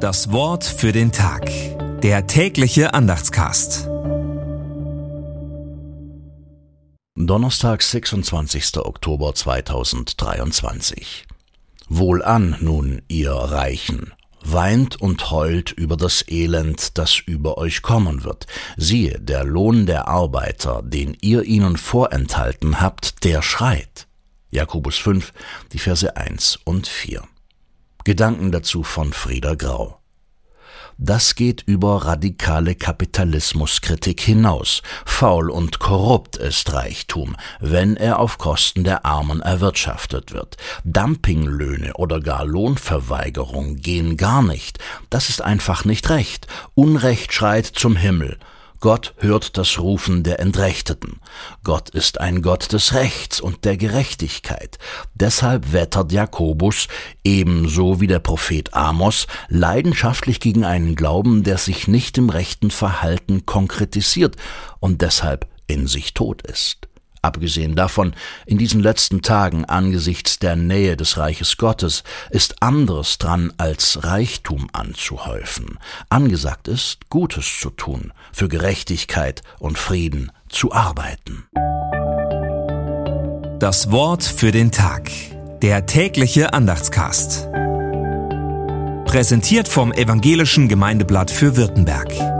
Das Wort für den Tag. Der tägliche Andachtscast. Donnerstag, 26. Oktober 2023. Wohlan nun, ihr Reichen, weint und heult über das Elend, das über euch kommen wird. Siehe, der Lohn der Arbeiter, den ihr ihnen vorenthalten habt, der schreit. Jakobus 5, die Verse 1 und 4. Gedanken dazu von Frieda Grau. Das geht über radikale Kapitalismuskritik hinaus. Faul und korrupt ist Reichtum, wenn er auf Kosten der Armen erwirtschaftet wird. Dumpinglöhne oder gar Lohnverweigerung gehen gar nicht. Das ist einfach nicht recht. Unrecht schreit zum Himmel. Gott hört das Rufen der Entrechteten. Gott ist ein Gott des Rechts und der Gerechtigkeit. Deshalb wettert Jakobus, ebenso wie der Prophet Amos, leidenschaftlich gegen einen Glauben, der sich nicht im rechten Verhalten konkretisiert und deshalb in sich tot ist. Abgesehen davon, in diesen letzten Tagen angesichts der Nähe des Reiches Gottes ist anderes dran, als Reichtum anzuhäufen. Angesagt ist, Gutes zu tun, für Gerechtigkeit und Frieden zu arbeiten. Das Wort für den Tag. Der tägliche Andachtscast. Präsentiert vom Evangelischen Gemeindeblatt für Württemberg.